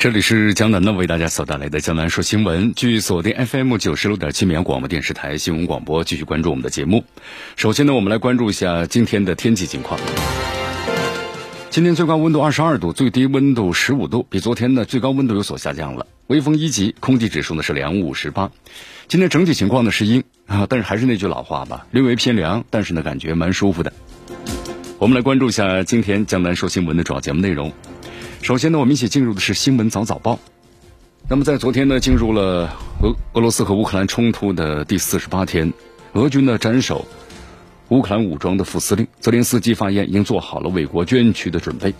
这里是江南呢为大家所带来的江南说新闻，据锁定 FM 九十六点七绵阳广播电视台新闻广播，继续关注我们的节目。首先呢，我们来关注一下今天的天气情况。今天最高温度二十二度，最低温度十五度，比昨天呢最高温度有所下降了。微风一级，空气指数呢是两五十八。今天整体情况呢是阴啊，但是还是那句老话吧，略微偏凉，但是呢感觉蛮舒服的。我们来关注一下今天江南说新闻的主要节目内容。首先呢，我们一起进入的是新闻早早报。那么在昨天呢，进入了俄俄罗斯和乌克兰冲突的第四十八天，俄军呢斩首乌克兰武装的副司令泽连斯基发言，已经做好了为国捐躯的准备。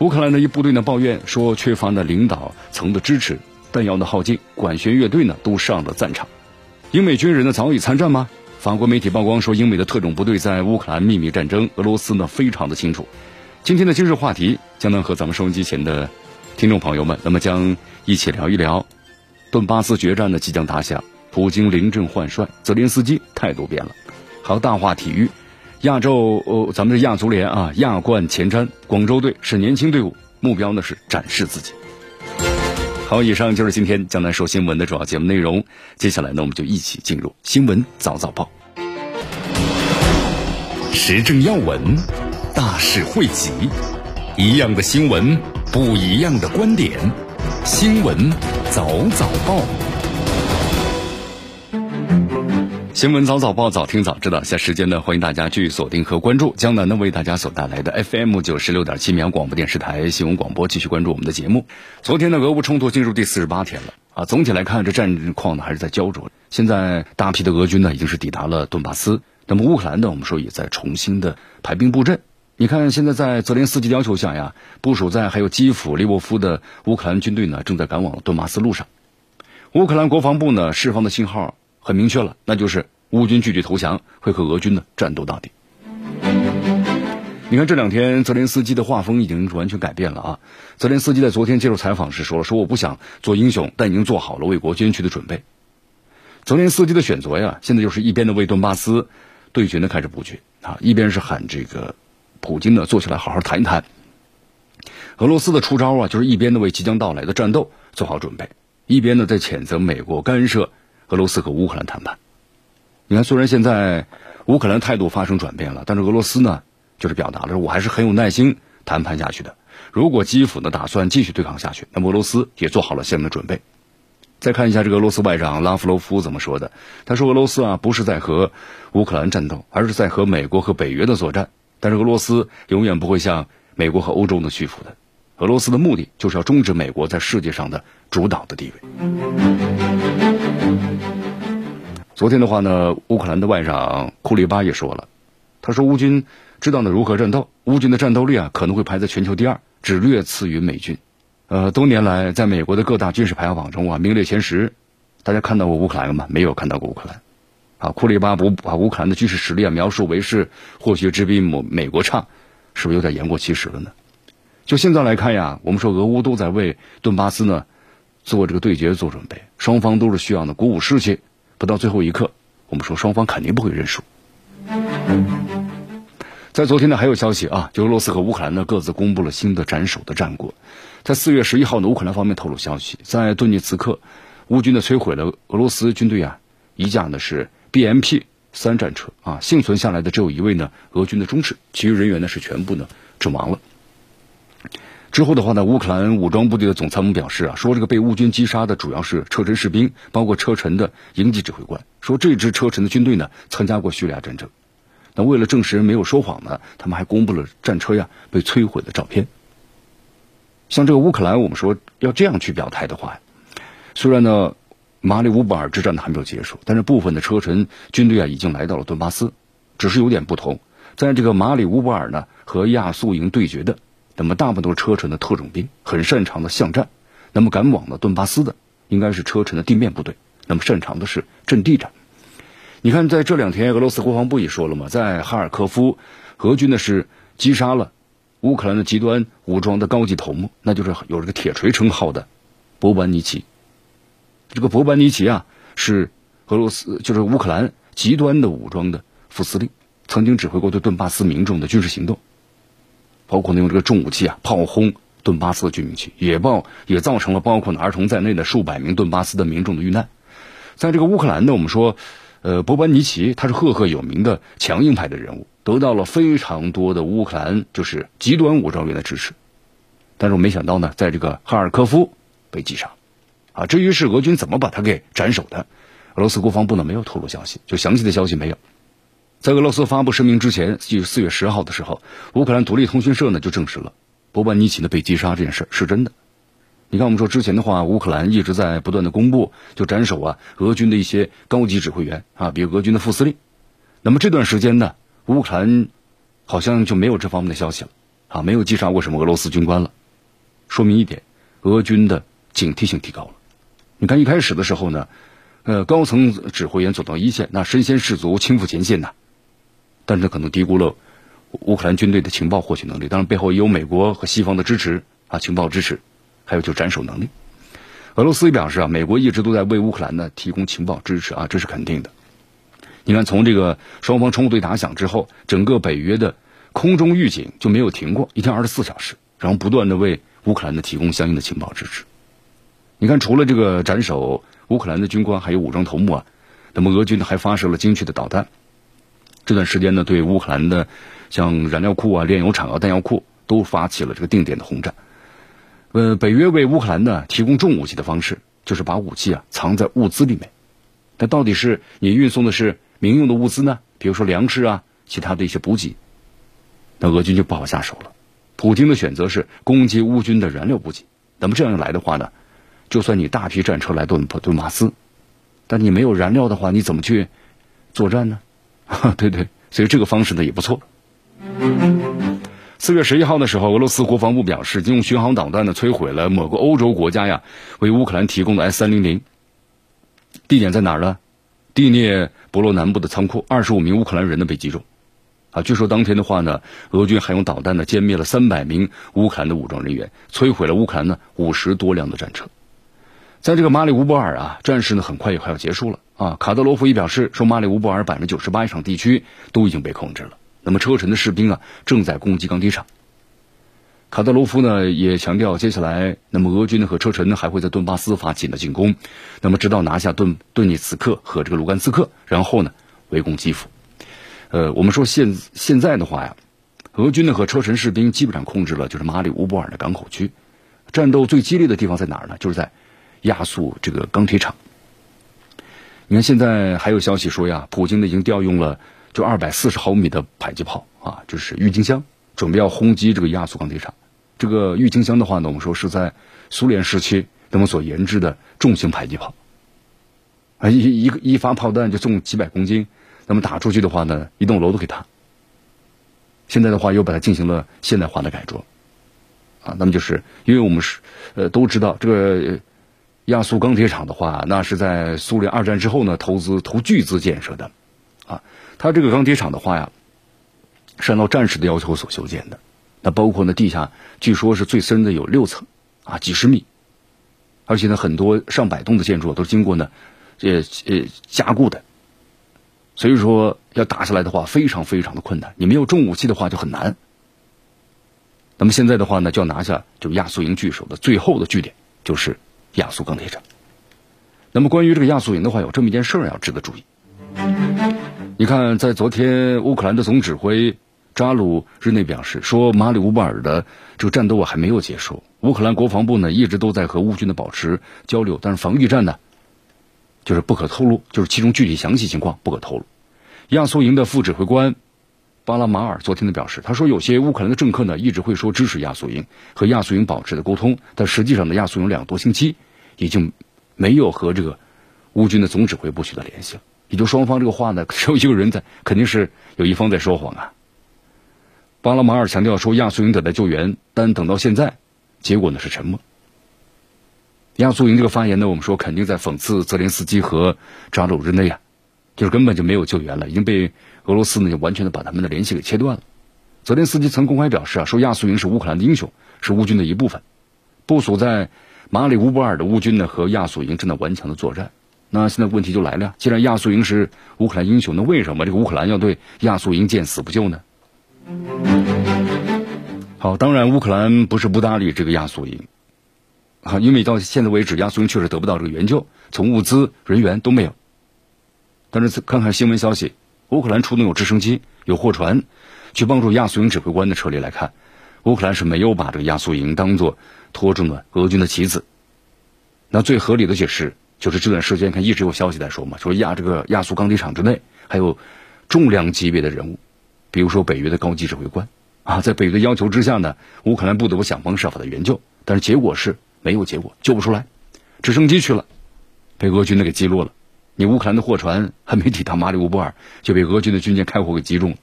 乌克兰的一部队呢抱怨说，缺乏呢领导层的支持，弹药的耗尽，管弦乐队呢都上了战场。英美军人呢早已参战吗？法国媒体曝光说，英美的特种部队在乌克兰秘密战争，俄罗斯呢非常的清楚。今天的今日话题将能和咱们收音机前的听众朋友们，那么将一起聊一聊顿巴斯决战的即将打响，普京临阵换帅，泽连斯基态度变了。还有，大话体育，亚洲呃，咱们的亚足联啊，亚冠前瞻，广州队是年轻队伍，目标呢是展示自己。好，以上就是今天江南说新闻的主要节目内容。接下来呢，我们就一起进入新闻早早报，时政要闻。大事汇集，一样的新闻，不一样的观点。新闻早早报，新闻早早报，早听早知道。下时间呢，欢迎大家继续锁定和关注江南呢为大家所带来的 FM 九十六点七绵阳广播电视台新闻广播，继续关注我们的节目。昨天的俄乌冲突进入第四十八天了啊，总体来看，这战况呢还是在焦灼。现在大批的俄军呢已经是抵达了顿巴斯，那么乌克兰呢，我们说也在重新的排兵布阵。你看，现在在泽连斯基的要求下呀，部署在还有基辅、利沃夫的乌克兰军队呢，正在赶往顿巴斯路上。乌克兰国防部呢释放的信号很明确了，那就是乌军拒绝投降，会和俄军呢战斗到底。你看这两天泽连斯基的画风已经完全改变了啊！泽连斯基在昨天接受采访时说了：“说我不想做英雄，但已经做好了为国捐躯的准备。”泽连斯基的选择呀，现在就是一边的为顿巴斯对决呢开始布局啊，一边是喊这个。普京呢，坐下来好好谈一谈。俄罗斯的出招啊，就是一边呢为即将到来的战斗做好准备，一边呢在谴责美国干涉俄罗斯和乌克兰谈判。你看，虽然现在乌克兰态度发生转变了，但是俄罗斯呢，就是表达了我还是很有耐心谈判下去的。如果基辅呢打算继续对抗下去，那么俄罗斯也做好了相应的准备。再看一下这个俄罗斯外长拉夫罗夫怎么说的？他说：“俄罗斯啊，不是在和乌克兰战斗，而是在和美国和北约的作战。”但是俄罗斯永远不会向美国和欧洲的屈服的。俄罗斯的目的就是要终止美国在世界上的主导的地位。昨天的话呢，乌克兰的外长库里巴也说了，他说乌军知道呢如何战斗，乌军的战斗力啊可能会排在全球第二，只略次于美军。呃，多年来在美国的各大军事排行榜中啊名列前十。大家看到过乌克兰吗？没有看到过乌克兰。啊，库里巴不把乌克兰的军事实力啊描述为是或许只比美美国差，是不是有点言过其实了呢？就现在来看呀，我们说俄乌都在为顿巴斯呢做这个对决做准备，双方都是需要呢鼓舞士气，不到最后一刻，我们说双方肯定不会认输。在昨天呢，还有消息啊，就俄罗斯和乌克兰呢各自公布了新的斩首的战果。在四月十一号呢，乌克兰方面透露消息，在顿涅茨克，乌军呢摧毁了俄罗斯军队啊一架呢是。BMP 三战车啊，幸存下来的只有一位呢，俄军的中士，其余人员呢是全部呢阵亡了。之后的话呢，乌克兰武装部队的总参谋表示啊，说这个被乌军击杀的主要是车臣士兵，包括车臣的营级指挥官。说这支车臣的军队呢，参加过叙利亚战争。那为了证实没有说谎呢，他们还公布了战车呀被摧毁的照片。像这个乌克兰，我们说要这样去表态的话，虽然呢。马里乌波尔之战呢还没有结束，但是部分的车臣军队啊已经来到了顿巴斯，只是有点不同。在这个马里乌波尔呢和亚速营对决的，那么大部分都是车臣的特种兵，很擅长的巷战。那么赶往了顿巴斯的应该是车臣的地面部队，那么擅长的是阵地战。你看，在这两天，俄罗斯国防部也说了嘛，在哈尔科夫，俄军呢是击杀了乌克兰的极端武装的高级头目，那就是有这个铁锤称号的博班尼奇。这个博班尼奇啊，是俄罗斯就是乌克兰极端的武装的副司令，曾经指挥过对顿巴斯民众的军事行动，包括呢用这个重武器啊炮轰顿巴斯的居民区，也爆也造成了包括呢儿童在内的数百名顿巴斯的民众的遇难。在这个乌克兰呢，我们说，呃，博班尼奇他是赫赫有名的强硬派的人物，得到了非常多的乌克兰就是极端武装员的支持，但是我没想到呢，在这个哈尔科夫被击杀。啊，至于是俄军怎么把他给斩首的，俄罗斯国防部呢没有透露消息，就详细的消息没有。在俄罗斯发布声明之前，就四月十号的时候，乌克兰独立通讯社呢就证实了波班尼奇呢被击杀这件事是真的。你看，我们说之前的话，乌克兰一直在不断的公布就斩首啊俄军的一些高级指挥员啊，比如俄军的副司令。那么这段时间呢，乌克兰好像就没有这方面的消息了啊，没有击杀过什么俄罗斯军官了，说明一点，俄军的警惕性提高了。你看，一开始的时候呢，呃，高层指挥员走到一线，那身先士卒，亲赴前线呐。但是可能低估了乌克兰军队的情报获取能力。当然，背后也有美国和西方的支持啊，情报支持，还有就斩首能力。俄罗斯也表示啊，美国一直都在为乌克兰呢提供情报支持啊，这是肯定的。你看，从这个双方冲突打响之后，整个北约的空中预警就没有停过，一天二十四小时，然后不断的为乌克兰呢提供相应的情报支持。你看，除了这个斩首乌克兰的军官，还有武装头目啊，那么俄军呢还发射了精确的导弹。这段时间呢，对乌克兰的像燃料库啊、炼油厂啊、弹药库都发起了这个定点的轰炸。呃，北约为乌克兰呢提供重武器的方式，就是把武器啊藏在物资里面。那到底是你运送的是民用的物资呢？比如说粮食啊，其他的一些补给，那俄军就不好下手了。普京的选择是攻击乌军的燃料补给。那么这样一来的话呢？就算你大批战车来顿顿巴斯，但你没有燃料的话，你怎么去作战呢？对对，所以这个方式呢也不错。四月十一号的时候，俄罗斯国防部表示，用巡航导弹呢摧毁了某个欧洲国家呀为乌克兰提供的 S 三零零。地点在哪儿呢？第聂伯罗南部的仓库，二十五名乌克兰人呢被击中。啊，据说当天的话呢，俄军还用导弹呢歼灭了三百名乌克兰的武装人员，摧毁了乌克兰呢五十多辆的战车。在这个马里乌波尔啊，战事呢很快也快要结束了啊。卡德罗夫也表示说，马里乌波尔百分之九十八以上地区都已经被控制了。那么车臣的士兵啊正在攻击钢铁厂。卡德罗夫呢也强调，接下来那么俄军呢和车臣呢还会在顿巴斯发起的进攻，那么直到拿下顿顿涅茨克和这个卢甘斯克，然后呢围攻基辅。呃，我们说现现在的话呀，俄军呢和车臣士兵基本上控制了就是马里乌波尔的港口区，战斗最激烈的地方在哪儿呢？就是在。亚速这个钢铁厂，你看现在还有消息说呀，普京呢已经调用了就二百四十毫米的迫击炮啊，就是郁金香，准备要轰击这个亚速钢铁厂。这个郁金香的话呢，我们说是在苏联时期那么所研制的重型迫击炮，啊一一个一发炮弹就重几百公斤，那么打出去的话呢，一栋楼都可以塌。现在的话又把它进行了现代化的改装，啊，那么就是因为我们是呃都知道这个。亚速钢铁厂的话，那是在苏联二战之后呢，投资投巨资建设的，啊，它这个钢铁厂的话呀，是按照战时的要求所修建的，那包括呢地下据说是最深的有六层，啊几十米，而且呢很多上百栋的建筑都是经过呢，呃呃加固的，所以说要打下来的话非常非常的困难，你没有重武器的话就很难。那么现在的话呢，就要拿下就亚速营据守的最后的据点，就是。亚速钢铁厂。那么关于这个亚速营的话，有这么一件事儿要值得注意。你看，在昨天，乌克兰的总指挥扎鲁日内表示说，马里乌波尔的这个战斗啊还没有结束。乌克兰国防部呢一直都在和乌军的保持交流，但是防御战呢就是不可透露，就是其中具体详细情况不可透露。亚速营的副指挥官巴拉马尔昨天的表示，他说有些乌克兰的政客呢一直会说支持亚速营和亚速营保持的沟通，但实际上呢亚速营两个多星期。已经没有和这个乌军的总指挥部取得联系了，也就双方这个话呢，只有一个人在，肯定是有一方在说谎啊。巴拉马尔强调说，亚速营等待救援，但等到现在，结果呢是沉默。亚速营这个发言呢，我们说肯定在讽刺泽连斯基和扎鲁日内啊，就是根本就没有救援了，已经被俄罗斯呢就完全的把他们的联系给切断了。泽连斯基曾公开表示啊，说亚速营是乌克兰的英雄，是乌军的一部分，部署在马里乌波尔的乌军呢和亚速营正在顽强的作战。那现在问题就来了，既然亚速营是乌克兰英雄，那为什么这个乌克兰要对亚速营见死不救呢？好，当然乌克兰不是不搭理这个亚速营，啊，因为到现在为止，亚速营确实得不到这个援救，从物资、人员都没有。但是看看新闻消息，乌克兰出动有直升机、有货船，去帮助亚速营指挥官的撤离来看，乌克兰是没有把这个亚速营当做拖住了俄军的棋子。那最合理的解释。就是这段时间，看一直有消息在说嘛，说亚这个亚速钢铁厂之内还有重量级别的人物，比如说北约的高级指挥官啊，在北约的要求之下呢，乌克兰不得不想方设法的援救，但是结果是没有结果，救不出来，直升机去了，被俄军的给击落了，你乌克兰的货船还没抵达马里乌波尔，就被俄军的军舰开火给击中了，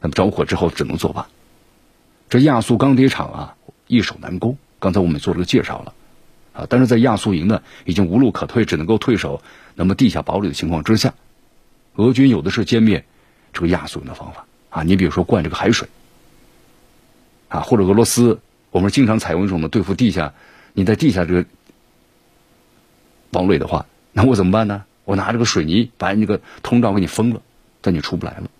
那么着火之后只能作罢。这亚速钢铁厂啊，易守难攻，刚才我们做了个介绍了。啊！但是在亚速营呢，已经无路可退，只能够退守那么地下堡垒的情况之下，俄军有的是歼灭这个亚速营的方法啊！你比如说灌这个海水啊，或者俄罗斯，我们经常采用一种呢对付地下，你在地下这个堡垒的话，那我怎么办呢？我拿这个水泥把那个通道给你封了，但你出不来了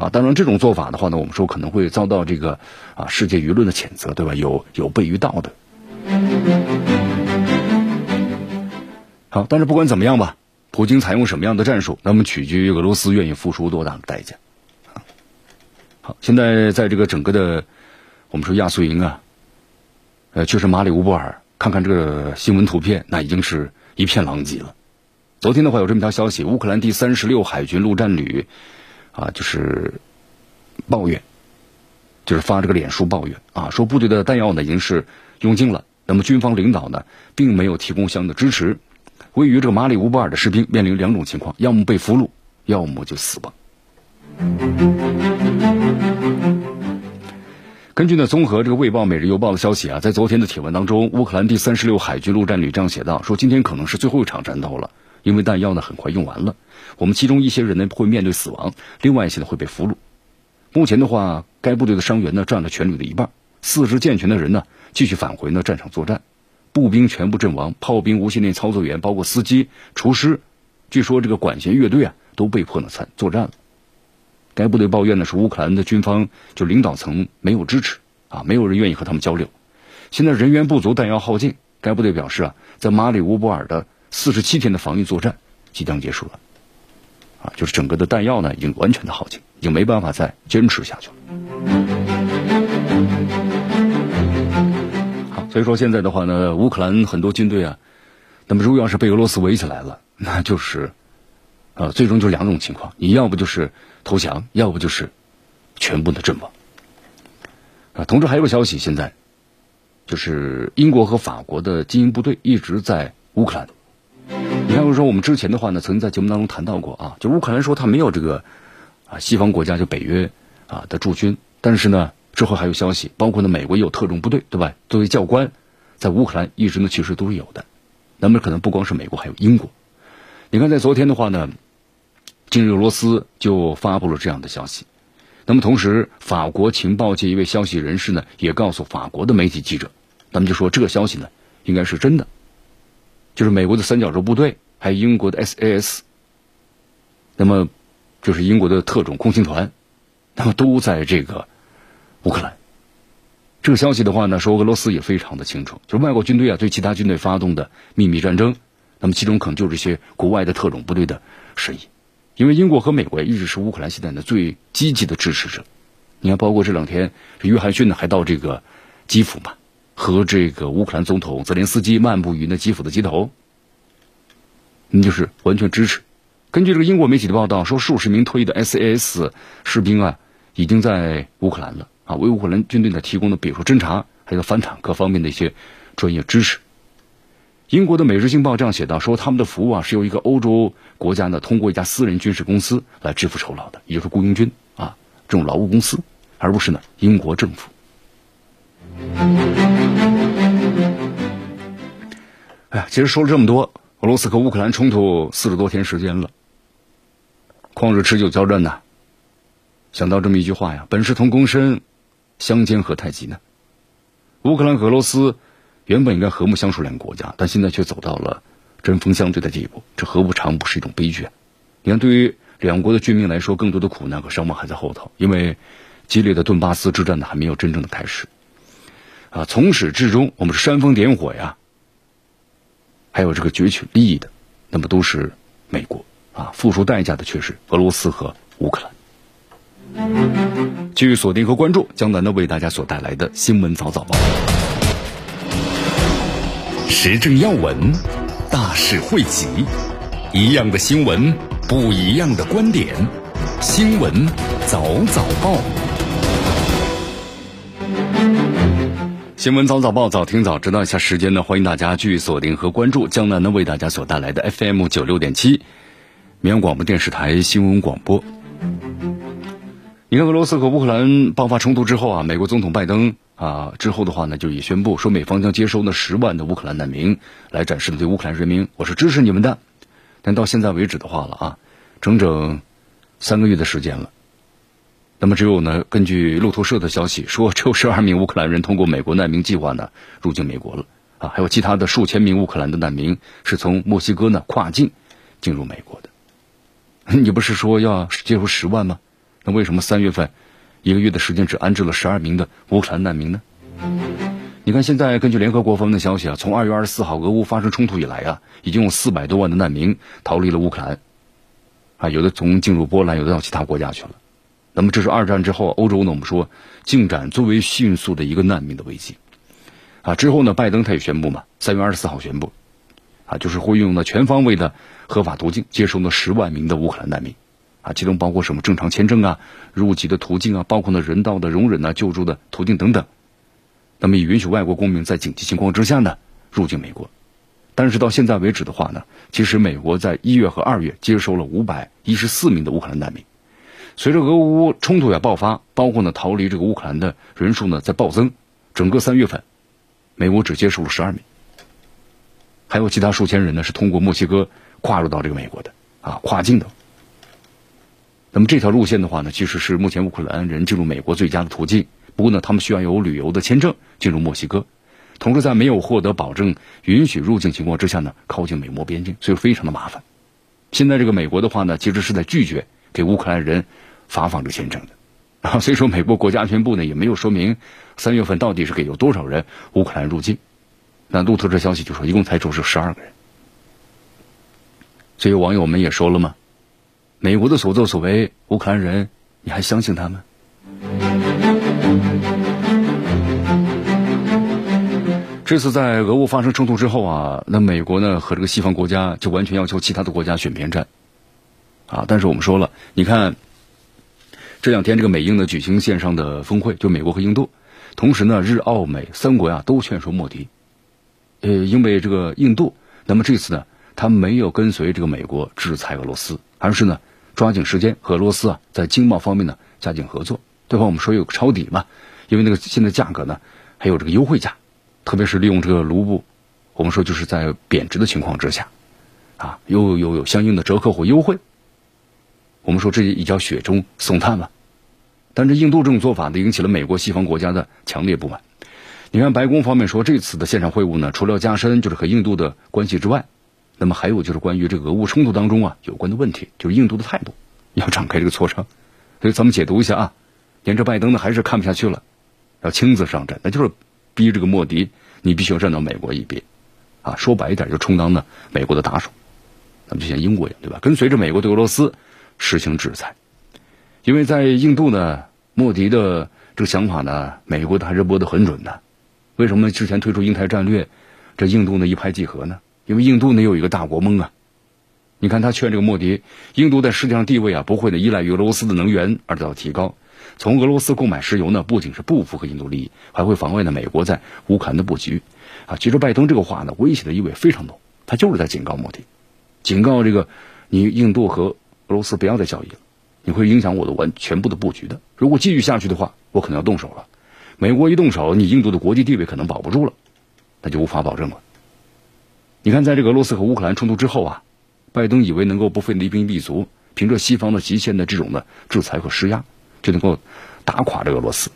啊！当然这种做法的话呢，我们说可能会遭到这个啊世界舆论的谴责，对吧？有有悖于道德。好，但是不管怎么样吧，普京采用什么样的战术，那么取决于俄罗斯愿意付出多大的代价。好，现在在这个整个的我们说亚速营啊，呃，确实马里乌波尔，看看这个新闻图片，那已经是一片狼藉了。昨天的话有这么条消息，乌克兰第三十六海军陆战旅啊，就是抱怨，就是发这个脸书抱怨啊，说部队的弹药呢已经是用尽了，那么军方领导呢并没有提供相应的支持。位于这个马里乌波尔的士兵面临两种情况：要么被俘虏，要么就死亡。根据呢综合这个《卫报》《每日邮报》的消息啊，在昨天的帖文当中，乌克兰第三十六海军陆战旅这样写道：说今天可能是最后一场战斗了，因为弹药呢很快用完了。我们其中一些人呢会面对死亡，另外一些呢会被俘虏。目前的话，该部队的伤员呢占了全旅的一半，四肢健全的人呢继续返回呢战场作战。步兵全部阵亡，炮兵、无线电操作员，包括司机、厨师，据说这个管弦乐队啊，都被迫呢参作战了。该部队抱怨呢是乌克兰的军方就领导层没有支持啊，没有人愿意和他们交流。现在人员不足，弹药耗尽。该部队表示啊，在马里乌波尔的四十七天的防御作战即将结束了，啊，就是整个的弹药呢已经完全的耗尽，已经没办法再坚持下去了。好所以说现在的话呢，乌克兰很多军队啊，那么如果要是被俄罗斯围起来了，那就是，呃，最终就两种情况，你要不就是投降，要不就是全部的阵亡。啊，同时还有个消息，现在就是英国和法国的精英部队一直在乌克兰。你看，我说我们之前的话呢，曾经在节目当中谈到过啊，就乌克兰说他没有这个啊西方国家就北约啊的驻军，但是呢。之后还有消息，包括呢，美国也有特种部队，对吧？作为教官，在乌克兰一直呢其实都是有的。那么可能不光是美国，还有英国。你看，在昨天的话呢，近日俄罗斯就发布了这样的消息。那么同时，法国情报界一位消息人士呢，也告诉法国的媒体记者，他们就说这个消息呢应该是真的，就是美国的三角洲部队，还有英国的 SAS，那么就是英国的特种空勤团，那么都在这个。乌克兰，这个消息的话呢，说俄罗斯也非常的清楚，就是外国军队啊对其他军队发动的秘密战争，那么其中可能就是一些国外的特种部队的事宜，因为英国和美国一直是乌克兰现在的最积极的支持者。你看，包括这两天，约翰逊呢还到这个基辅嘛，和这个乌克兰总统泽连斯基漫步于那基辅的街头，那就是完全支持。根据这个英国媒体的报道，说数十名退役的 SAS 士兵啊，已经在乌克兰了。啊，为乌克兰军队呢提供的，比如说侦察，还有反坦克方面的一些专业知识。英国的《每日经报》这样写道：说他们的服务啊是由一个欧洲国家呢通过一家私人军事公司来支付酬劳的，也就是雇佣军啊这种劳务公司，而不是呢英国政府。哎呀，其实说了这么多，俄罗斯和乌克兰冲突四十多天时间了，旷日持久交战呐。想到这么一句话呀：“本是同根生，相煎何太急呢？”乌克兰和俄罗斯原本应该和睦相处两个国家，但现在却走到了针锋相对的地步，这何不尝不是一种悲剧？你看，对于两国的居民来说，更多的苦难和伤亡还在后头，因为激烈的顿巴斯之战呢还没有真正的开始。啊，从始至终，我们是煽风点火呀，还有这个攫取利益的，那么都是美国啊，付出代价的却是俄罗斯和乌克兰。继续锁定和关注江南的为大家所带来的新闻早早报，时政要闻，大事汇集，一样的新闻，不一样的观点，新闻早早报。新闻早早报，早听早知道一下时间呢？欢迎大家继续锁定和关注江南呢为大家所带来的 FM 九六点七绵阳广播电视台新闻广播。你看，俄罗斯和乌克兰爆发冲突之后啊，美国总统拜登啊之后的话呢，就也宣布说，美方将接收那十万的乌克兰难民，来展示对乌克兰人民，我是支持你们的。但到现在为止的话了啊，整整三个月的时间了。那么，只有呢，根据路透社的消息说，只有十二名乌克兰人通过美国难民计划呢入境美国了啊，还有其他的数千名乌克兰的难民是从墨西哥呢跨境进入美国的。你不是说要接收十万吗？那为什么三月份一个月的时间只安置了十二名的乌克兰难民呢？你看，现在根据联合国方面的消息啊，从二月二十四号俄乌发生冲突以来啊，已经有四百多万的难民逃离了乌克兰啊，有的从进入波兰，有的到其他国家去了。那么这是二战之后欧洲呢，我们说进展最为迅速的一个难民的危机，啊，之后呢，拜登他也宣布嘛，三月二十四号宣布，啊，就是会用呢全方位的合法途径接收呢十万名的乌克兰难民，啊，其中包括什么正常签证啊、入籍的途径啊，包括呢人道的容忍啊、救助的途径等等，那么也允许外国公民在紧急情况之下呢入境美国，但是到现在为止的话呢，其实美国在一月和二月接收了五百一十四名的乌克兰难民。随着俄乌冲突呀爆发，包括呢逃离这个乌克兰的人数呢在暴增，整个三月份，美国只接收了十二名，还有其他数千人呢是通过墨西哥跨入到这个美国的啊跨境的。那么这条路线的话呢，其实是目前乌克兰人进入美国最佳的途径。不过呢，他们需要有旅游的签证进入墨西哥，同时在没有获得保证允许入境情况之下呢，靠近美墨边境，所以非常的麻烦。现在这个美国的话呢，其实是在拒绝给乌克兰人。发放这签证的 啊，所以说美国国家安全部呢也没有说明三月份到底是给有多少人乌克兰入境。那路透社消息就说一共才出是十二个人。所以网友们也说了嘛，美国的所作所为，乌克兰人你还相信他们？这次在俄乌发生冲突之后啊，那美国呢和这个西方国家就完全要求其他的国家选边站啊。但是我们说了，你看。这两天，这个美英呢举行线上的峰会，就美国和印度，同时呢，日澳美三国呀都劝说莫迪，呃，因为这个印度，那么这次呢，他没有跟随这个美国制裁俄罗斯，而是呢抓紧时间和俄罗斯啊在经贸方面呢加紧合作。对方我们说有个抄底嘛，因为那个现在价格呢还有这个优惠价，特别是利用这个卢布，我们说就是在贬值的情况之下，啊，又有有相应的折扣或优惠。我们说这也叫雪中送炭吧，但是印度这种做法呢，引起了美国西方国家的强烈不满。你看，白宫方面说，这次的线上会晤呢，除了加深就是和印度的关系之外，那么还有就是关于这个俄乌冲突当中啊有关的问题，就是印度的态度要展开这个磋商。所以咱们解读一下啊，连这拜登呢还是看不下去了，要亲自上阵，那就是逼这个莫迪，你必须要站到美国一边，啊，说白一点就充当呢美国的打手，咱们就像英国一样，对吧？跟随着美国对俄罗斯。实行制裁，因为在印度呢，莫迪的这个想法呢，美国的还是摸得很准的。为什么之前推出印太战略，这印度呢一拍即合呢？因为印度呢有一个大国梦啊。你看他劝这个莫迪，印度在世界上地位啊不会呢依赖于俄罗斯的能源而得到提高。从俄罗斯购买石油呢，不仅是不符合印度利益，还会妨碍呢美国在乌克兰的布局。啊，其实拜登这个话呢，威胁的意味非常浓，他就是在警告莫迪，警告这个你印度和。俄罗斯不要再交易了，你会影响我的完全部的布局的。如果继续下去的话，我可能要动手了。美国一动手，你印度的国际地位可能保不住了，那就无法保证了。你看，在这个俄罗斯和乌克兰冲突之后啊，拜登以为能够不费力兵力足，凭着西方的极限的这种的制裁和施压，就能够打垮这个俄罗斯。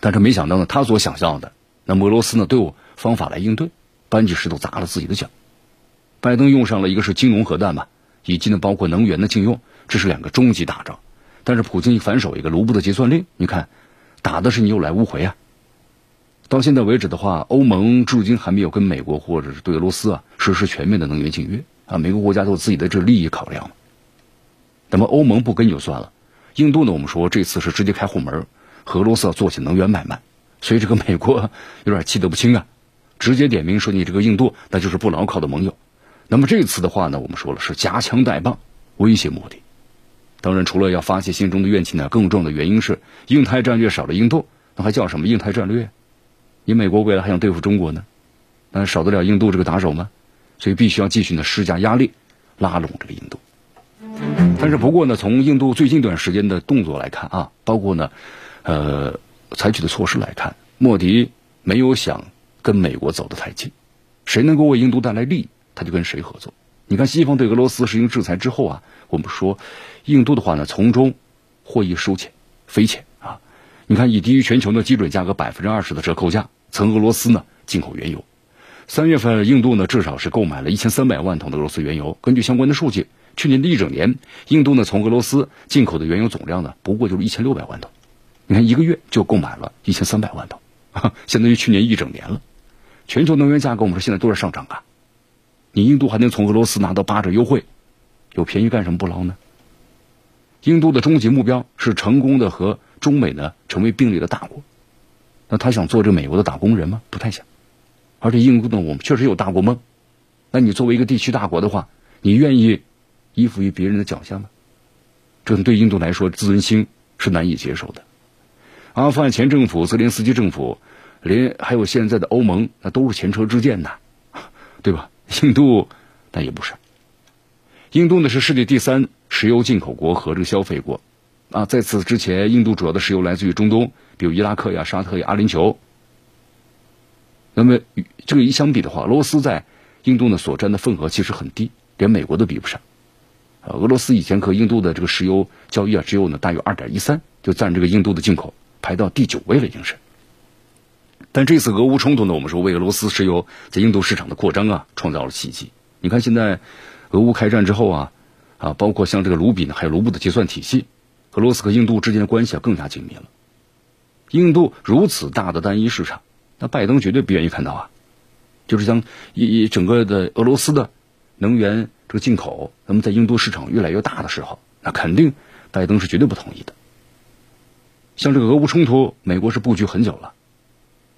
但是没想到呢，他所想象的，那么俄罗斯呢都有方法来应对，搬起石头砸了自己的脚。拜登用上了一个是金融核弹吧，以及呢包括能源的禁用，这是两个终极大招。但是普京一反手一个卢布的结算令，你看，打的是你有来无回啊。到现在为止的话，欧盟至今还没有跟美国或者是对俄罗斯啊实施全面的能源禁约啊。每个国家都有自己的这利益考量。那么欧盟不跟就算了，印度呢，我们说这次是直接开后门，和俄罗斯做起能源买卖，所以这个美国 有点气得不轻啊，直接点名说你这个印度那就是不牢靠的盟友。那么这次的话呢，我们说了是夹枪带棒，威胁目的。当然，除了要发泄心中的怨气呢，更重要的原因是印太战略少了印度，那还叫什么印太战略？你美国未来还想对付中国呢，那少得了印度这个打手吗？所以必须要继续呢施加压力，拉拢这个印度。但是不过呢，从印度最近一段时间的动作来看啊，包括呢，呃，采取的措施来看，莫迪没有想跟美国走得太近，谁能够为印度带来利益，他就跟谁合作。你看西方对俄罗斯实行制裁之后啊，我们说印度的话呢，从中获益收钱，匪浅啊。你看，以低于全球的基准价格百分之二十的折扣价，从俄罗斯呢进口原油。三月份，印度呢至少是购买了一千三百万桶的俄罗斯原油。根据相关的数据，去年的一整年，印度呢从俄罗斯进口的原油总量呢不过就是一千六百万桶。你看，一个月就购买了一千三百万桶，相当于去年一整年了。全球能源价格，我们说现在都在上涨啊。你印度还能从俄罗斯拿到八折优惠，有便宜干什么不捞呢？印度的终极目标是成功的和。中美呢成为并列的大国，那他想做这美国的打工人吗？不太想。而且印度呢，我们确实有大国梦。那你作为一个地区大国的话，你愿意依附于别人的脚下吗？这对印度来说，自尊心是难以接受的。阿富汗前政府、泽连斯基政府，连还有现在的欧盟，那都是前车之鉴呐，对吧？印度那也不是。印度呢是世界第三石油进口国和这个消费国。啊，在此之前，印度主要的石油来自于中东，比如伊拉克呀、沙特呀、阿联酋。那么与这个一相比的话，俄罗斯在印度呢所占的份额其实很低，连美国都比不上。啊，俄罗斯以前和印度的这个石油交易啊，只有呢大约二点一三，就占这个印度的进口排到第九位了，已经是。但这次俄乌冲突呢，我们说为俄罗斯石油在印度市场的扩张啊，创造了契机。你看现在俄乌开战之后啊，啊，包括像这个卢比呢，还有卢布的结算体系。俄罗斯和印度之间的关系啊更加紧密了。印度如此大的单一市场，那拜登绝对不愿意看到啊。就是将一整个的俄罗斯的能源这个进口，那么在印度市场越来越大的时候，那肯定拜登是绝对不同意的。像这个俄乌冲突，美国是布局很久了，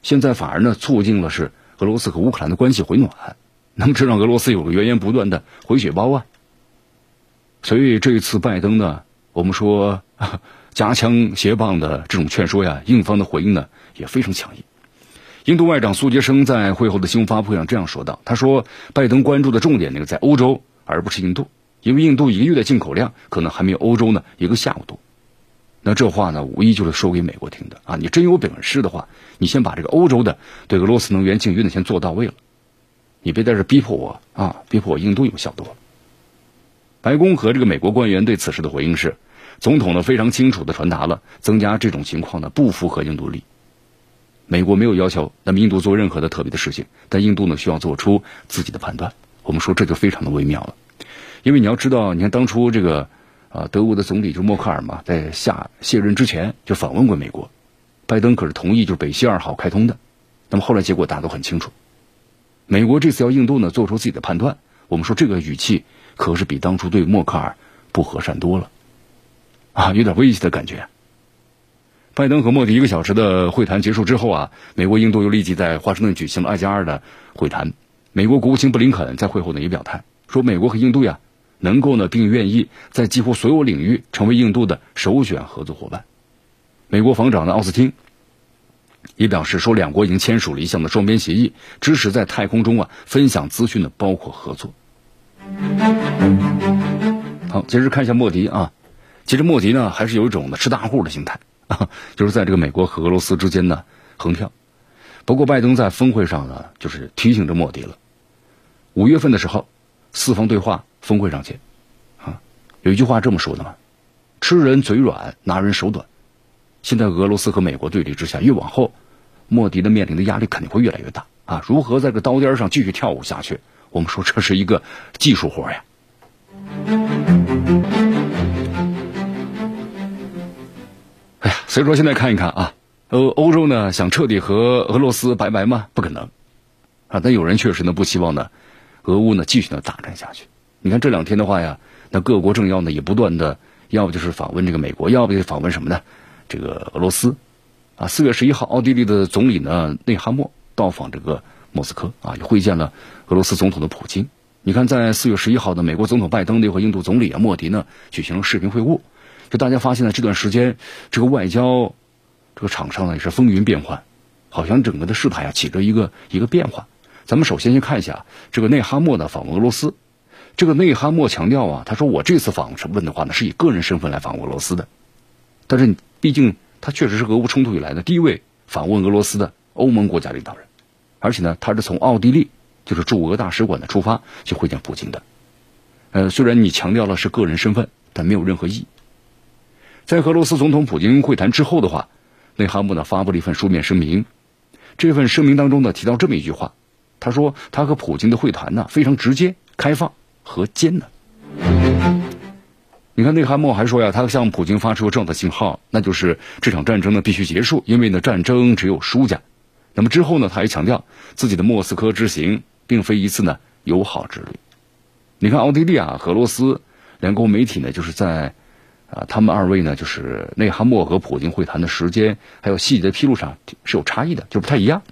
现在反而呢促进了是俄罗斯和乌克兰的关系回暖，那么这让俄罗斯有个源源不断的回血包啊。所以这一次拜登呢。我们说，夹枪携棒的这种劝说呀，印方的回应呢也非常强硬。印度外长苏杰生在会后的新闻发布会上这样说道：“他说，拜登关注的重点那个在欧洲，而不是印度，因为印度一个月的进口量可能还没有欧洲呢一个下午多。那这话呢，无疑就是说给美国听的啊！你真有本事的话，你先把这个欧洲的对俄罗斯能源禁运的先做到位了，你别在这逼迫我啊，逼迫我印度有效多。”白宫和这个美国官员对此事的回应是。总统呢非常清楚的传达了，增加这种情况呢不符合印度利益。美国没有要求那么印度做任何的特别的事情，但印度呢需要做出自己的判断。我们说这就非常的微妙了，因为你要知道，你看当初这个啊德国的总理就默克尔嘛，在下卸任之前就访问过美国，拜登可是同意就是北溪二号开通的。那么后来结果大家都很清楚，美国这次要印度呢做出自己的判断，我们说这个语气可是比当初对默克尔不和善多了。啊，有点威胁的感觉。拜登和莫迪一个小时的会谈结束之后啊，美国、印度又立即在华盛顿举行了二加二的会谈。美国国务卿布林肯在会后呢也表态说，美国和印度呀能够呢并愿意在几乎所有领域成为印度的首选合作伙伴。美国防长的奥斯汀也表示说，两国已经签署了一项的双边协议，支持在太空中啊分享资讯的包括合作。好，接着看一下莫迪啊。其实莫迪呢，还是有一种的吃大户的心态啊，就是在这个美国和俄罗斯之间呢横跳。不过拜登在峰会上呢，就是提醒着莫迪了，五月份的时候，四方对话峰会上见，啊，有一句话这么说的嘛：吃人嘴软，拿人手短。现在俄罗斯和美国对立之下，越往后，莫迪的面临的压力肯定会越来越大啊！如何在这刀尖上继续跳舞下去？我们说这是一个技术活呀。哎呀，所以说现在看一看啊，呃，欧洲呢想彻底和俄罗斯拜拜吗？不可能啊！但有人确实呢不希望呢，俄乌呢继续的大战下去。你看这两天的话呀，那各国政要呢也不断的，要不就是访问这个美国，要不就访问什么呢？这个俄罗斯，啊，四月十一号，奥地利的总理呢内哈默到访这个莫斯科啊，也会见了俄罗斯总统的普京。你看，在四月十一号的美国总统拜登又和印度总理啊莫迪呢举行了视频会晤，就大家发现呢这段时间这个外交这个场上呢也是风云变幻，好像整个的事态啊起着一个一个变化。咱们首先先看一下这个内哈默的访问俄罗斯，这个内哈默强调啊，他说我这次访问的话呢是以个人身份来访俄罗斯的，但是。毕竟，他确实是俄乌冲突以来的第一位访问俄罗斯的欧盟国家领导人，而且呢，他是从奥地利，就是驻俄大使馆的出发去会见普京的。呃，虽然你强调了是个人身份，但没有任何意义。在俄罗斯总统普京会谈之后的话，内哈姆呢发布了一份书面声明，这份声明当中呢提到这么一句话，他说他和普京的会谈呢非常直接、开放和艰难。你看，内哈默还说呀，他向普京发出重要的信号，那就是这场战争呢必须结束，因为呢战争只有输家。那么之后呢，他还强调自己的莫斯科之行并非一次呢友好之旅。你看，奥地利啊俄罗斯两国媒体呢，就是在啊他们二位呢，就是内哈默和普京会谈的时间还有细节的披露上是有差异的，就不太一样。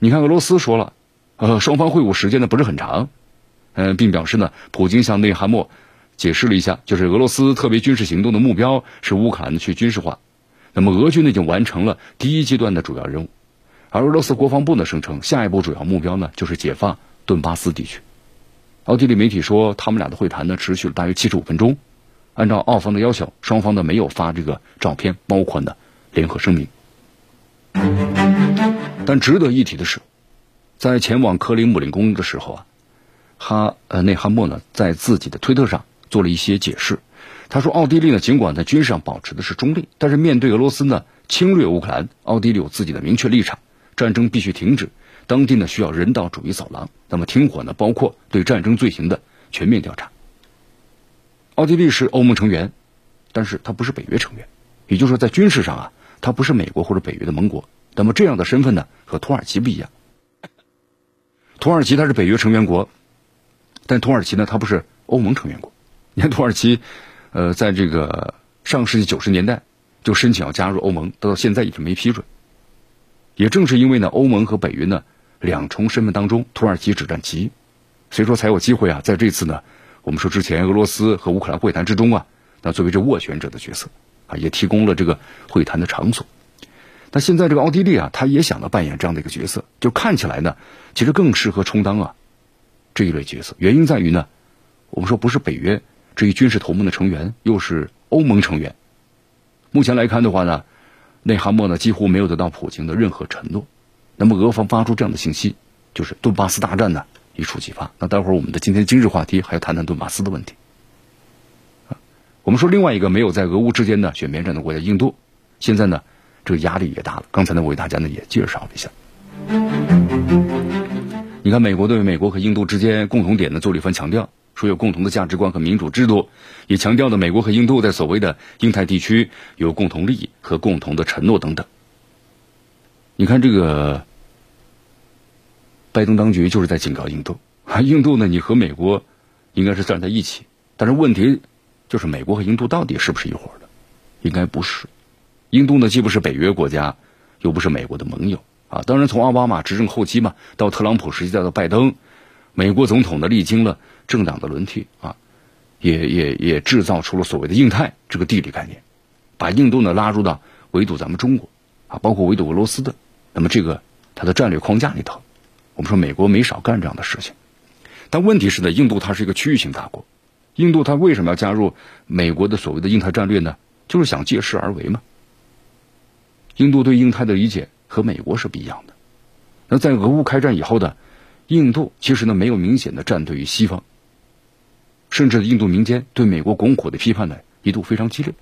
你看，俄罗斯说了，呃，双方会晤时间呢不是很长，嗯，并表示呢，普京向内哈默。解释了一下，就是俄罗斯特别军事行动的目标是乌克兰的去军事化，那么俄军呢已经完成了第一阶段的主要任务，而俄罗斯国防部呢声称下一步主要目标呢就是解放顿巴斯地区。奥地利媒体说，他们俩的会谈呢持续了大约七十五分钟，按照澳方的要求，双方呢没有发这个照片，包括呢联合声明。但值得一提的是，在前往克里姆林宫的时候啊，哈呃内哈默呢在自己的推特上。做了一些解释，他说：“奥地利呢，尽管在军事上保持的是中立，但是面对俄罗斯呢侵略乌克兰，奥地利有自己的明确立场，战争必须停止，当地呢需要人道主义走廊。那么停火呢，包括对战争罪行的全面调查。奥地利是欧盟成员，但是它不是北约成员，也就是说在军事上啊，它不是美国或者北约的盟国。那么这样的身份呢，和土耳其不一样。土耳其它是北约成员国，但土耳其呢，它不是欧盟成员国。”你看土耳其，呃，在这个上世纪九十年代就申请要加入欧盟，到现在一直没批准。也正是因为呢，欧盟和北约呢两重身份当中，土耳其只占其一，所以说才有机会啊，在这次呢，我们说之前俄罗斯和乌克兰会谈之中啊，那作为这斡旋者的角色啊，也提供了这个会谈的场所。那现在这个奥地利啊，他也想到扮演这样的一个角色，就看起来呢，其实更适合充当啊这一类角色。原因在于呢，我们说不是北约。至于军事同盟的成员，又是欧盟成员。目前来看的话呢，内哈默呢几乎没有得到普京的任何承诺。那么俄方发出这样的信息，就是顿巴斯大战呢一触即发。那待会儿我们的今天今日话题还要谈谈顿巴斯的问题。我们说另外一个没有在俄乌之间呢选边站的国家印度，现在呢这个压力也大了。刚才呢我为大家呢也介绍了一下。你看，美国对美国和印度之间共同点呢做了一番强调。说有共同的价值观和民主制度，也强调了美国和印度在所谓的印太地区有共同利益和共同的承诺等等。你看这个，拜登当局就是在警告印度啊，印度呢，你和美国应该是站在一起，但是问题就是美国和印度到底是不是一伙的？应该不是。印度呢，既不是北约国家，又不是美国的盟友啊。当然，从奥巴马执政后期嘛，到特朗普时期再到拜登。美国总统呢，历经了政党的轮替啊，也也也制造出了所谓的印太这个地理概念，把印度呢拉入到围堵咱们中国啊，包括围堵俄罗斯的，那么这个它的战略框架里头，我们说美国没少干这样的事情，但问题是呢，印度它是一个区域性大国，印度它为什么要加入美国的所谓的印太战略呢？就是想借势而为嘛。印度对印太的理解和美国是不一样的，那在俄乌开战以后呢。印度其实呢没有明显的站队于西方，甚至印度民间对美国拱火的批判呢一度非常激烈，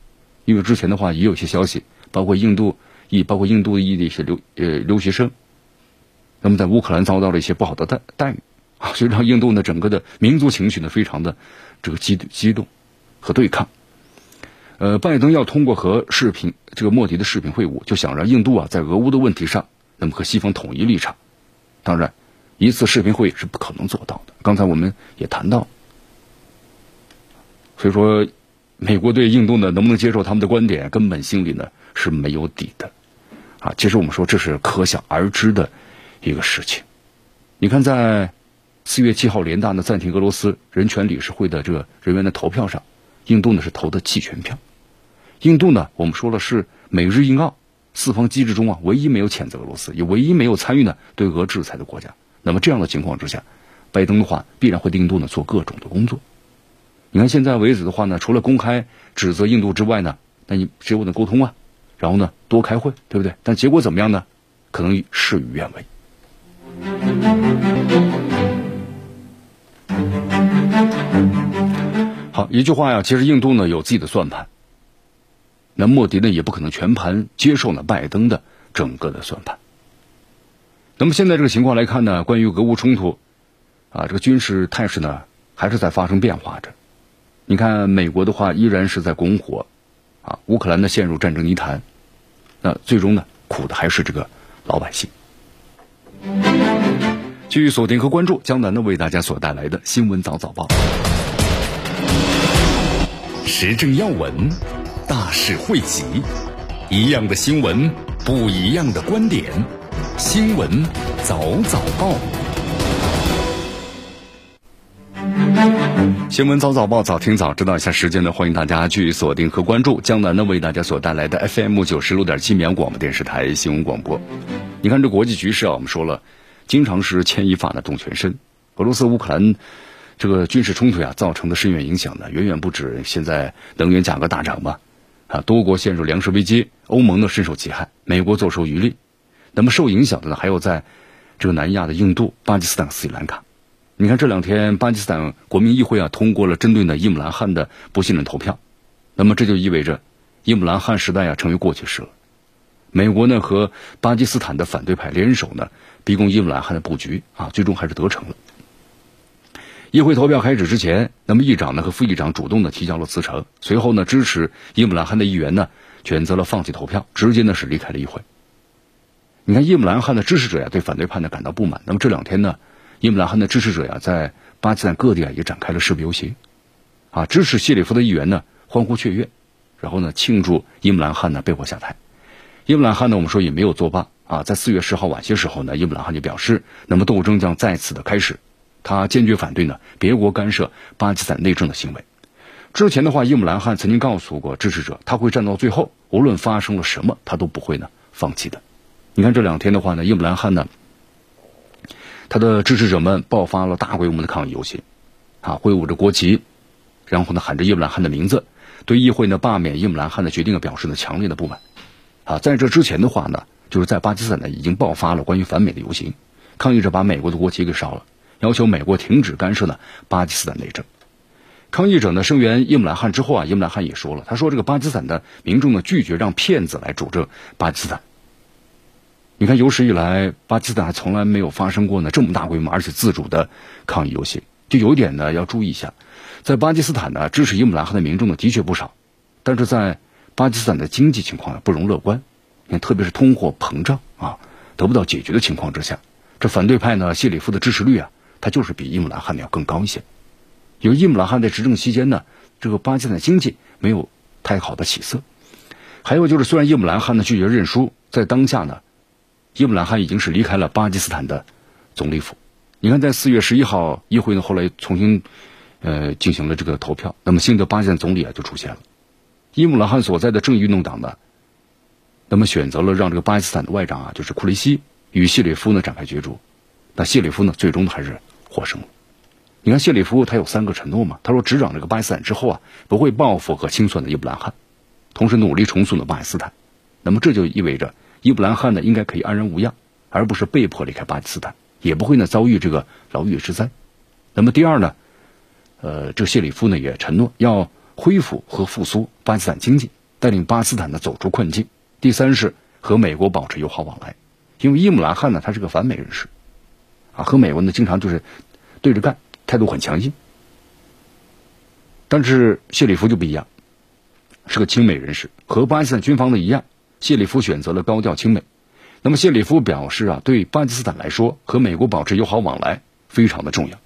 因为之前的话也有些消息，包括印度裔包括印度的一些留呃留学生，那么在乌克兰遭到了一些不好的待待遇啊，所以让印度呢整个的民族情绪呢非常的这个激激动和对抗。呃，拜登要通过和视频这个莫迪的视频会晤，就想让印度啊在俄乌的问题上，那么和西方统一立场。当然，一次视频会是不可能做到的。刚才我们也谈到，所以说，美国对印度呢能不能接受他们的观点，根本心里呢是没有底的。啊，其实我们说这是可想而知的一个事情。你看，在四月七号联大呢暂停俄罗斯人权理事会的这个人员的投票上，印度呢是投的弃权票。印度呢，我们说了是美日印澳四方机制中啊，唯一没有谴责俄罗斯，也唯一没有参与呢对俄制裁的国家。那么这样的情况之下，拜登的话必然会对印度呢做各种的工作。你看现在为止的话呢，除了公开指责印度之外呢，那你只有的沟通啊，然后呢多开会，对不对？但结果怎么样呢？可能事与愿违。好，一句话呀，其实印度呢有自己的算盘。那莫迪呢也不可能全盘接受呢拜登的整个的算盘。那么现在这个情况来看呢，关于俄乌冲突，啊，这个军事态势呢还是在发生变化着。你看，美国的话依然是在拱火，啊，乌克兰呢陷入战争泥潭，那最终呢苦的还是这个老百姓。继续锁定和关注江南呢为大家所带来的新闻早早报，时政要闻。大事汇集，一样的新闻，不一样的观点。新闻早早报，新闻早早报，早听早知道一下时间呢？欢迎大家继续锁定和关注江南呢为大家所带来的 FM 九十六点七绵广播电视台新闻广播。你看这国际局势啊，我们说了，经常是牵一发的动全身。俄罗斯乌克兰这个军事冲突呀，造成的深远影响呢，远远不止现在能源价格大涨吧。啊，多国陷入粮食危机，欧盟呢深受其害，美国坐收渔利。那么受影响的呢，还有在这个南亚的印度、巴基斯坦、斯里兰卡。你看这两天，巴基斯坦国民议会啊通过了针对呢伊姆兰汗的不信任投票。那么这就意味着伊姆兰汗时代啊成为过去式了。美国呢和巴基斯坦的反对派联手呢逼宫伊姆兰汗的布局啊，最终还是得逞了。议会投票开始之前，那么议长呢和副议长主动的提交了辞呈，随后呢支持伊姆兰汗的议员呢选择了放弃投票，直接呢是离开了议会。你看伊姆兰汗的支持者呀对反对派呢感到不满，那么这两天呢伊姆兰汗的支持者呀在巴基斯坦各地啊也展开了示威游行，啊支持谢里夫的议员呢欢呼雀跃，然后呢庆祝伊姆兰汗呢被迫下台。伊姆兰汗呢我们说也没有作罢啊，在四月十号晚些时候呢伊姆兰汗就表示，那么斗争将再次的开始。他坚决反对呢别国干涉巴基斯坦内政的行为。之前的话，伊姆兰汗曾经告诉过支持者，他会站到最后，无论发生了什么，他都不会呢放弃的。你看这两天的话呢，伊姆兰汗呢，他的支持者们爆发了大规模的抗议游行，啊，挥舞着国旗，然后呢喊着伊姆兰汗的名字，对议会呢罢免伊姆兰汗的决定表示了强烈的不满。啊，在这之前的话呢，就是在巴基斯坦呢已经爆发了关于反美的游行，抗议者把美国的国旗给烧了。要求美国停止干涉呢巴基斯坦内政。抗议者呢声援伊姆兰汗之后啊，伊姆兰汗也说了，他说这个巴基斯坦的民众呢拒绝让骗子来主政巴基斯坦。你看有史以来巴基斯坦还从来没有发生过呢这么大规模而且自主的抗议游行，就有一点呢要注意一下，在巴基斯坦呢支持伊姆兰汗的民众呢的确不少，但是在巴基斯坦的经济情况呢不容乐观，你看特别是通货膨胀啊得不到解决的情况之下，这反对派呢谢里夫的支持率啊。他就是比伊姆兰汗的要更高一些。有伊姆兰汗在执政期间呢，这个巴基斯坦经济没有太好的起色。还有就是，虽然伊姆兰汗呢拒绝认输，在当下呢，伊姆兰汗已经是离开了巴基斯坦的总理府。你看，在四月十一号，议会呢后来重新呃进行了这个投票，那么新的巴基斯坦总理啊就出现了。伊姆兰汗所在的正义运动党呢，那么选择了让这个巴基斯坦的外长啊，就是库雷西与谢里夫呢展开角逐。那谢里夫呢，最终还是。获胜了。你看谢里夫他有三个承诺嘛？他说执掌这个巴基斯坦之后啊，不会报复和清算的伊布兰汗，同时努力重塑了巴基斯坦。那么这就意味着伊布兰汗呢应该可以安然无恙，而不是被迫离开巴基斯坦。也不会呢遭遇这个牢狱之灾。那么第二呢，呃，这谢里夫呢也承诺要恢复和复苏巴基斯坦经济，带领巴基斯坦呢走出困境。第三是和美国保持友好往来，因为伊姆兰汗呢他是个反美人士，啊，和美国呢经常就是对着干，态度很强硬。但是谢里夫就不一样，是个亲美人士，和巴基斯坦军方的一样，谢里夫选择了高调亲美。那么谢里夫表示啊，对巴基斯坦来说，和美国保持友好往来非常的重要。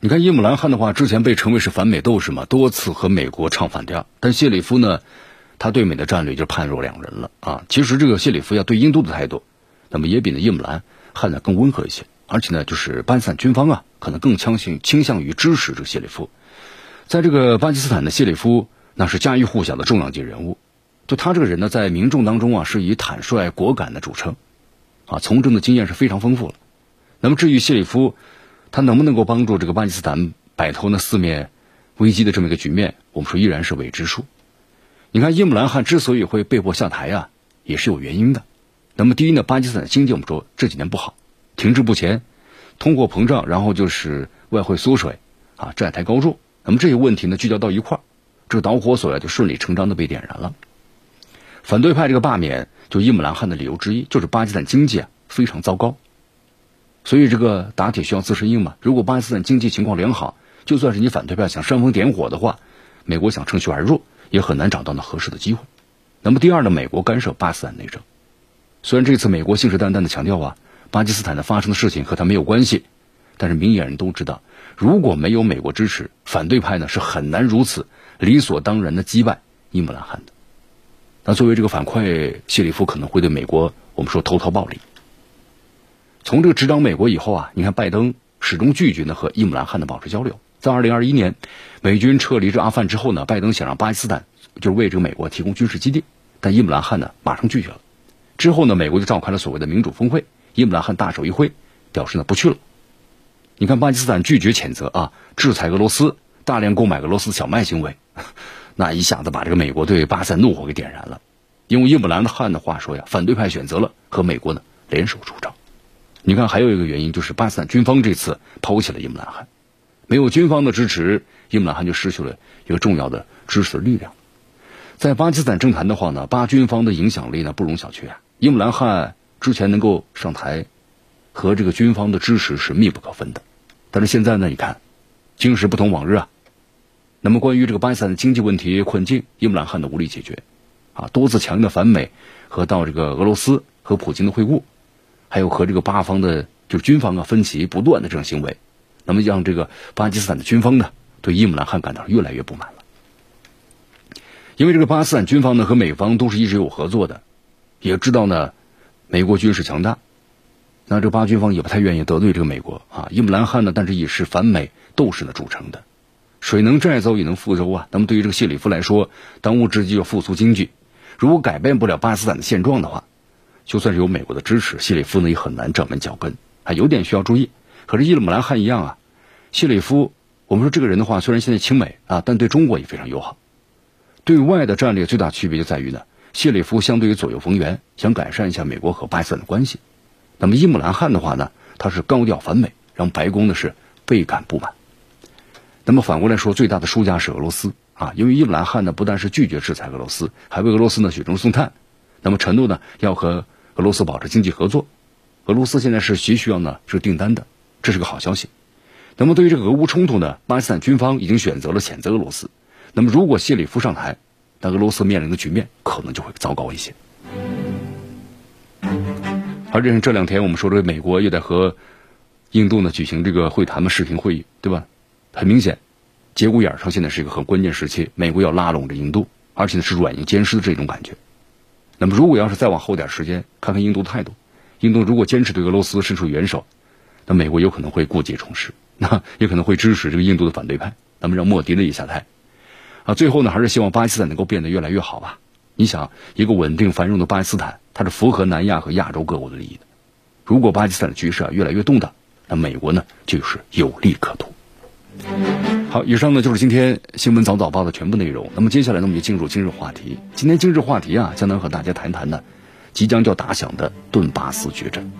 你看伊姆兰汗的话，之前被称为是反美斗士嘛，多次和美国唱反调。但谢里夫呢，他对美的战略就判若两人了啊。其实这个谢里夫要对印度的态度，那么也比呢叶姆兰汗呢更温和一些。而且呢，就是巴基斯坦军方啊，可能更相信倾向于支持这个谢里夫。在这个巴基斯坦的谢里夫，那是家喻户晓的重量级人物。就他这个人呢，在民众当中啊，是以坦率果敢的著称，啊，从政的经验是非常丰富了。那么至于谢里夫。他能不能够帮助这个巴基斯坦摆脱那四面危机的这么一个局面？我们说依然是未知数。你看，伊姆兰汗之所以会被迫下台啊，也是有原因的。那么，第一呢，巴基斯坦经济我们说这几年不好，停滞不前，通货膨胀，然后就是外汇缩水啊，债台高筑。那么这些问题呢，聚焦到一块儿，这个导火索呀就顺理成章的被点燃了。反对派这个罢免就伊姆兰汗的理由之一，就是巴基斯坦经济啊非常糟糕。所以这个打铁需要自身硬嘛。如果巴基斯坦经济情况良好，就算是你反对派想煽风点火的话，美国想趁虚而入也很难找到那合适的机会。那么第二呢，美国干涉巴基斯坦内政。虽然这次美国信誓旦旦的强调啊，巴基斯坦的发生的事情和他没有关系，但是明眼人都知道，如果没有美国支持，反对派呢是很难如此理所当然的击败伊姆兰汗的。那作为这个反馈，谢里夫可能会对美国我们说投桃报李。从这个执掌美国以后啊，你看拜登始终拒绝呢和伊姆兰汗的保持交流。在二零二一年美军撤离这阿富汗之后呢，拜登想让巴基斯坦就是为这个美国提供军事基地，但伊姆兰汗呢马上拒绝了。之后呢，美国就召开了所谓的民主峰会，伊姆兰汗大手一挥，表示呢不去了。你看巴基斯坦拒绝谴责啊，制裁俄罗斯，大量购买俄罗斯小麦行为，那一下子把这个美国对巴基斯坦怒火给点燃了。用伊姆兰汗的话说呀，反对派选择了和美国呢联手出招。你看，还有一个原因就是巴基斯坦军方这次抛弃了伊姆兰汗，没有军方的支持，伊姆兰汗就失去了一个重要的支持力量。在巴基斯坦政坛的话呢，巴军方的影响力呢不容小觑啊。伊姆兰汗之前能够上台，和这个军方的支持是密不可分的。但是现在呢，你看，今时不同往日啊。那么关于这个巴基斯坦的经济问题困境，伊姆兰汗的无力解决，啊，多次强硬的反美和到这个俄罗斯和普京的会晤。还有和这个巴方的，就是军方啊分歧不断的这种行为，那么让这个巴基斯坦的军方呢，对伊姆兰汗感到越来越不满了。因为这个巴基斯坦军方呢和美方都是一直有合作的，也知道呢美国军事强大，那这巴军方也不太愿意得罪这个美国啊。伊姆兰汗呢，但是也是反美斗士的组成的，水能载舟也能覆舟啊。那么对于这个谢里夫来说，当务之急要复苏经济，如果改变不了巴基斯坦的现状的话。就算是有美国的支持，谢里夫呢也很难站稳脚跟。啊，有点需要注意。和这伊姆兰汗一样啊，谢里夫，我们说这个人的话，虽然现在亲美啊，但对中国也非常友好。对外的战略最大区别就在于呢，谢里夫相对于左右逢源，想改善一下美国和巴基斯坦的关系。那么伊姆兰汗的话呢，他是高调反美，让白宫呢是倍感不满。那么反过来说，最大的输家是俄罗斯啊，因为伊姆兰汗呢不但是拒绝制裁俄罗斯，还为俄罗斯呢雪中送炭，那么承诺呢要和俄罗斯保持经济合作，俄罗斯现在是急需要呢这个订单的，这是个好消息。那么对于这个俄乌冲突呢，巴基斯坦军方已经选择了谴责俄罗斯。那么如果谢里夫上台，那俄罗斯面临的局面可能就会糟糕一些。而且这两天我们说这美国又在和印度呢举行这个会谈嘛视频会议，对吧？很明显，节骨眼上现在是一个很关键时期，美国要拉拢着印度，而且呢是软硬兼施的这种感觉。那么，如果要是再往后点时间，看看印度的态度，印度如果坚持对俄罗斯伸出援手，那美国有可能会故技重施，那也可能会支持这个印度的反对派，那么让莫迪呢也下台。啊，最后呢，还是希望巴基斯坦能够变得越来越好吧。你想，一个稳定繁荣的巴基斯坦，它是符合南亚和亚洲各国的利益的。如果巴基斯坦的局势啊越来越动荡，那美国呢就是有利可图。好，以上呢就是今天新闻早早报的全部内容。那么接下来呢，我们就进入今日话题。今天今日话题啊，将能和大家谈谈呢，即将就要打响的顿巴斯决战。